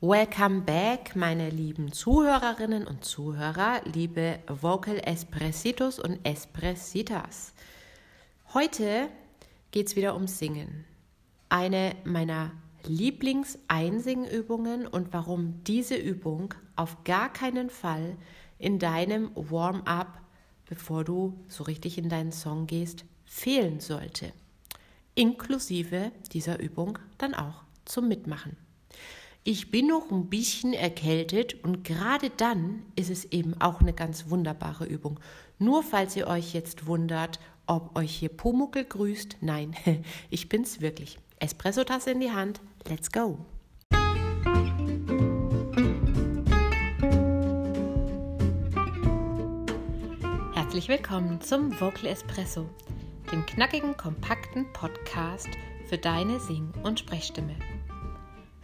Welcome back, meine lieben Zuhörerinnen und Zuhörer, liebe Vocal Espressitos und Espressitas. Heute geht es wieder ums Singen. Eine meiner Lieblingseinsingübungen und warum diese Übung auf gar keinen Fall in deinem Warm-up, bevor du so richtig in deinen Song gehst, fehlen sollte. Inklusive dieser Übung dann auch zum Mitmachen. Ich bin noch ein bisschen erkältet und gerade dann ist es eben auch eine ganz wunderbare Übung. Nur falls ihr euch jetzt wundert, ob euch hier Pumuckel grüßt, nein, ich bin's wirklich. Espresso-Tasse in die Hand, let's go! Herzlich willkommen zum Vocal Espresso, dem knackigen, kompakten Podcast für deine Sing- und Sprechstimme.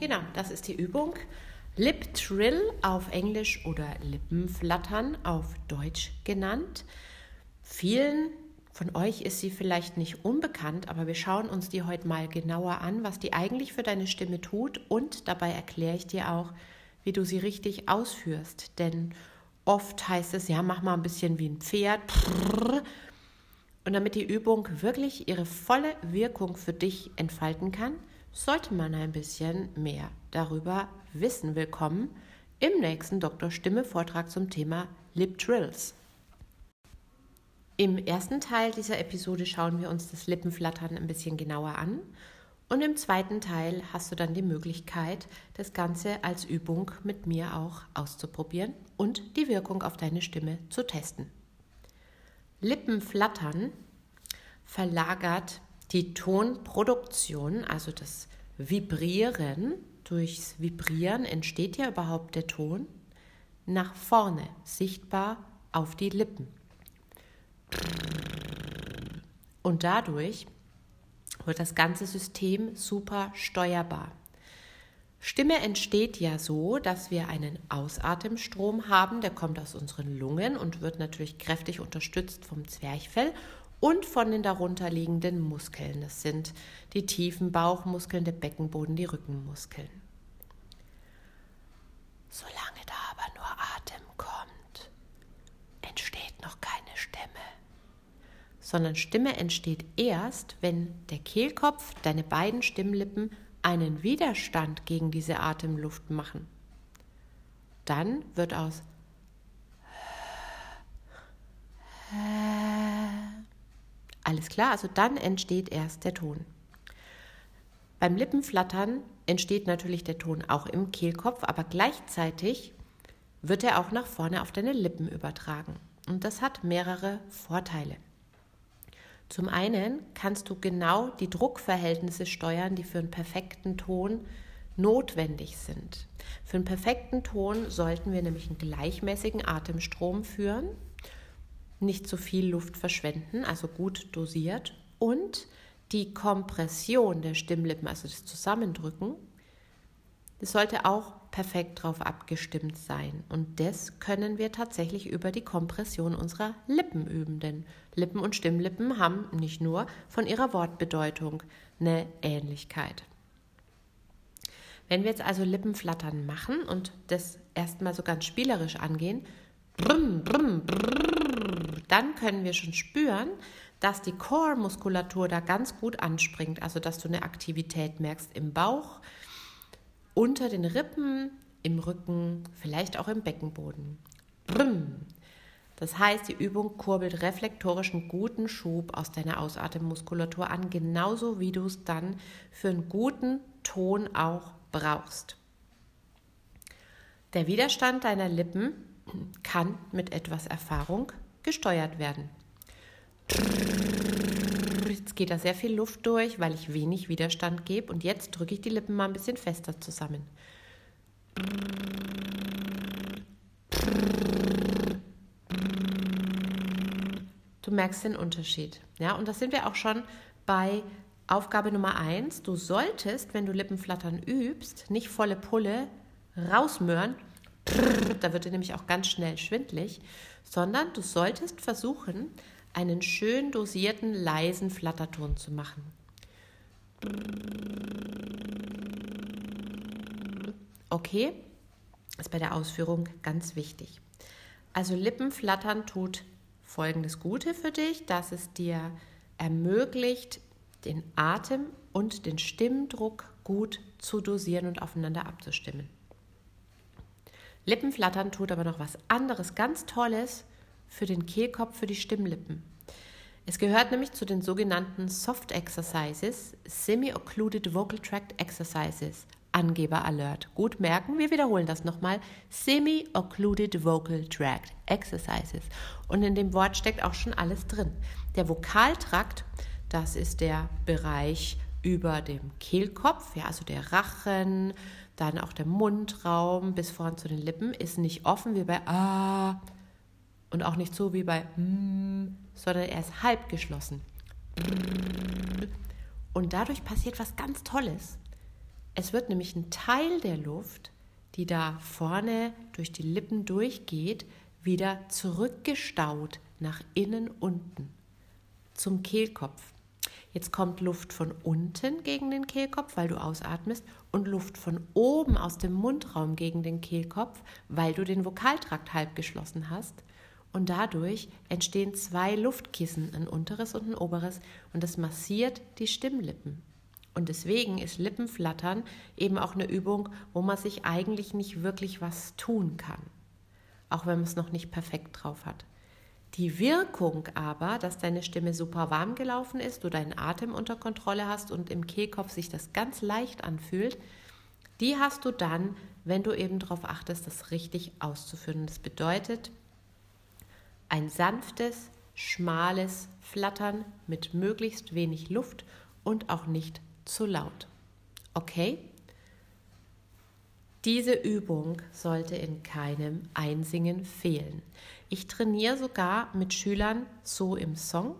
Genau, das ist die Übung. Lip Trill auf Englisch oder Lippenflattern auf Deutsch genannt. Vielen von euch ist sie vielleicht nicht unbekannt, aber wir schauen uns die heute mal genauer an, was die eigentlich für deine Stimme tut und dabei erkläre ich dir auch, wie du sie richtig ausführst. Denn oft heißt es, ja, mach mal ein bisschen wie ein Pferd. Und damit die Übung wirklich ihre volle Wirkung für dich entfalten kann, sollte man ein bisschen mehr darüber wissen. Willkommen im nächsten Dr. Stimme Vortrag zum Thema Lip Trills. Im ersten Teil dieser Episode schauen wir uns das Lippenflattern ein bisschen genauer an und im zweiten Teil hast du dann die Möglichkeit, das Ganze als Übung mit mir auch auszuprobieren und die Wirkung auf deine Stimme zu testen. Lippenflattern verlagert die Tonproduktion, also das Vibrieren, durchs Vibrieren entsteht ja überhaupt der Ton, nach vorne, sichtbar auf die Lippen. Und dadurch wird das ganze System super steuerbar. Stimme entsteht ja so, dass wir einen Ausatemstrom haben, der kommt aus unseren Lungen und wird natürlich kräftig unterstützt vom Zwerchfell und von den darunterliegenden Muskeln. Das sind die tiefen Bauchmuskeln, der Beckenboden, die Rückenmuskeln. Solange da aber nur Atem kommt, entsteht noch keine Stimme. Sondern Stimme entsteht erst, wenn der Kehlkopf, deine beiden Stimmlippen einen Widerstand gegen diese Atemluft machen. Dann wird aus Alles klar, also dann entsteht erst der Ton. Beim Lippenflattern entsteht natürlich der Ton auch im Kehlkopf, aber gleichzeitig wird er auch nach vorne auf deine Lippen übertragen. Und das hat mehrere Vorteile. Zum einen kannst du genau die Druckverhältnisse steuern, die für einen perfekten Ton notwendig sind. Für einen perfekten Ton sollten wir nämlich einen gleichmäßigen Atemstrom führen nicht zu viel Luft verschwenden, also gut dosiert. Und die Kompression der Stimmlippen, also das Zusammendrücken, das sollte auch perfekt darauf abgestimmt sein. Und das können wir tatsächlich über die Kompression unserer Lippen üben. Denn Lippen und Stimmlippen haben nicht nur von ihrer Wortbedeutung eine Ähnlichkeit. Wenn wir jetzt also Lippenflattern machen und das erstmal so ganz spielerisch angehen, brumm, brumm, brumm, dann können wir schon spüren, dass die Core-Muskulatur da ganz gut anspringt. Also, dass du eine Aktivität merkst im Bauch, unter den Rippen, im Rücken, vielleicht auch im Beckenboden. Brumm. Das heißt, die Übung kurbelt reflektorisch einen guten Schub aus deiner Ausatemmuskulatur an, genauso wie du es dann für einen guten Ton auch brauchst. Der Widerstand deiner Lippen kann mit etwas Erfahrung gesteuert werden. Jetzt geht da sehr viel Luft durch, weil ich wenig Widerstand gebe. Und jetzt drücke ich die Lippen mal ein bisschen fester zusammen. Du merkst den Unterschied. Ja, und da sind wir auch schon bei Aufgabe Nummer eins. Du solltest, wenn du Lippenflattern übst, nicht volle Pulle rausmören. Da wird dir nämlich auch ganz schnell schwindlig, sondern du solltest versuchen, einen schön dosierten, leisen Flatterton zu machen. Okay, ist bei der Ausführung ganz wichtig. Also Lippenflattern tut folgendes Gute für dich, dass es dir ermöglicht, den Atem und den Stimmdruck gut zu dosieren und aufeinander abzustimmen. Lippenflattern tut aber noch was anderes, ganz Tolles für den Kehlkopf, für die Stimmlippen. Es gehört nämlich zu den sogenannten Soft Exercises, Semi-Occluded Vocal Tract Exercises, Angeber Alert. Gut merken, wir wiederholen das nochmal. Semi-Occluded Vocal Tract Exercises. Und in dem Wort steckt auch schon alles drin. Der Vokaltrakt, das ist der Bereich über dem Kehlkopf, ja, also der Rachen, dann auch der Mundraum bis vorn zu den Lippen, ist nicht offen wie bei A und auch nicht so wie bei M, sondern er ist halb geschlossen. Und dadurch passiert was ganz Tolles. Es wird nämlich ein Teil der Luft, die da vorne durch die Lippen durchgeht, wieder zurückgestaut nach innen unten zum Kehlkopf. Jetzt kommt Luft von unten gegen den Kehlkopf, weil du ausatmest, und Luft von oben aus dem Mundraum gegen den Kehlkopf, weil du den Vokaltrakt halb geschlossen hast. Und dadurch entstehen zwei Luftkissen, ein unteres und ein oberes, und das massiert die Stimmlippen. Und deswegen ist Lippenflattern eben auch eine Übung, wo man sich eigentlich nicht wirklich was tun kann, auch wenn man es noch nicht perfekt drauf hat. Die Wirkung aber, dass deine Stimme super warm gelaufen ist, du deinen Atem unter Kontrolle hast und im Kehlkopf sich das ganz leicht anfühlt, die hast du dann, wenn du eben darauf achtest, das richtig auszuführen. Das bedeutet ein sanftes, schmales Flattern mit möglichst wenig Luft und auch nicht zu laut. Okay? Diese Übung sollte in keinem Einsingen fehlen. Ich trainiere sogar mit Schülern so im Song.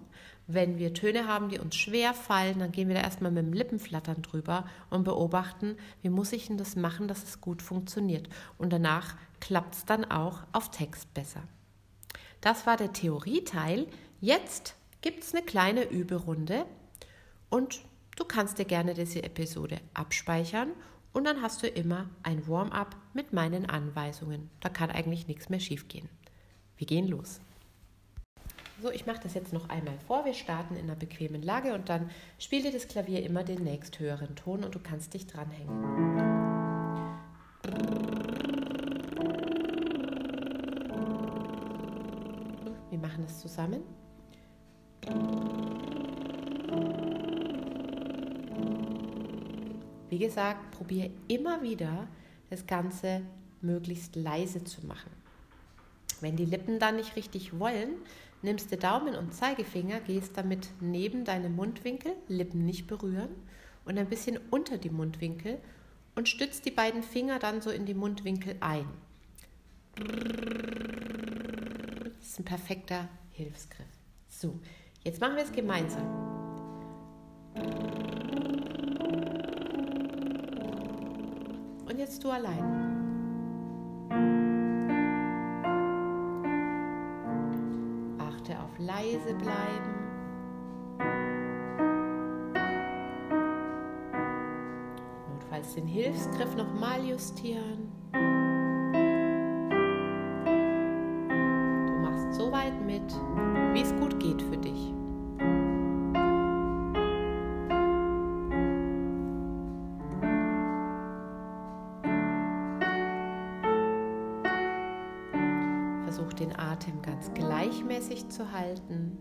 Wenn wir Töne haben, die uns schwer fallen, dann gehen wir da erstmal mit dem Lippenflattern drüber und beobachten, wie muss ich denn das machen, dass es gut funktioniert. Und danach klappt es dann auch auf Text besser. Das war der Theorieteil. Jetzt gibt es eine kleine Überunde und Du kannst dir gerne diese Episode abspeichern und dann hast du immer ein Warm-up mit meinen Anweisungen. Da kann eigentlich nichts mehr schiefgehen. Wir gehen los. So, ich mache das jetzt noch einmal vor. Wir starten in einer bequemen Lage und dann spielt dir das Klavier immer den nächsthöheren Ton und du kannst dich dranhängen. Wir machen das zusammen. Wie gesagt, probiere immer wieder das Ganze möglichst leise zu machen. Wenn die Lippen dann nicht richtig wollen, nimmst du Daumen und Zeigefinger, gehst damit neben deine Mundwinkel, Lippen nicht berühren und ein bisschen unter die Mundwinkel und stützt die beiden Finger dann so in die Mundwinkel ein. Das ist ein perfekter Hilfsgriff. So, jetzt machen wir es gemeinsam. jetzt du allein. Leise bleiben. Notfalls den Hilfsgriff nochmal justieren. Atem ganz gleichmäßig zu halten.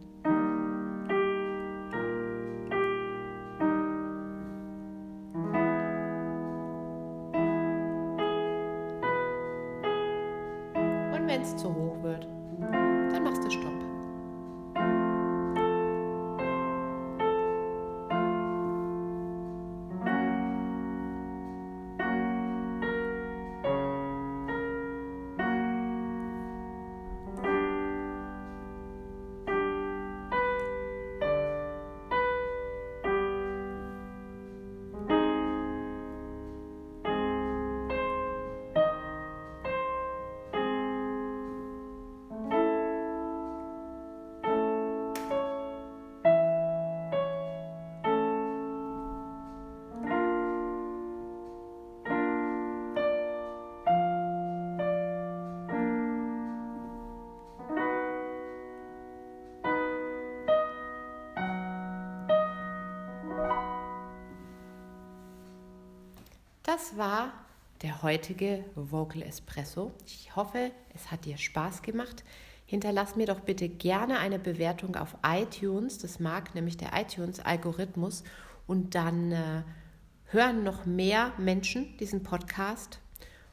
Das war der heutige Vocal Espresso. Ich hoffe, es hat dir Spaß gemacht. Hinterlass mir doch bitte gerne eine Bewertung auf iTunes. Das mag nämlich der iTunes-Algorithmus. Und dann äh, hören noch mehr Menschen diesen Podcast.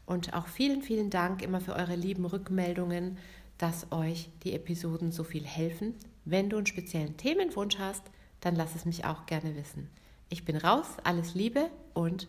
Und auch vielen, vielen Dank immer für eure lieben Rückmeldungen, dass euch die Episoden so viel helfen. Wenn du einen speziellen Themenwunsch hast, dann lass es mich auch gerne wissen. Ich bin raus, alles Liebe und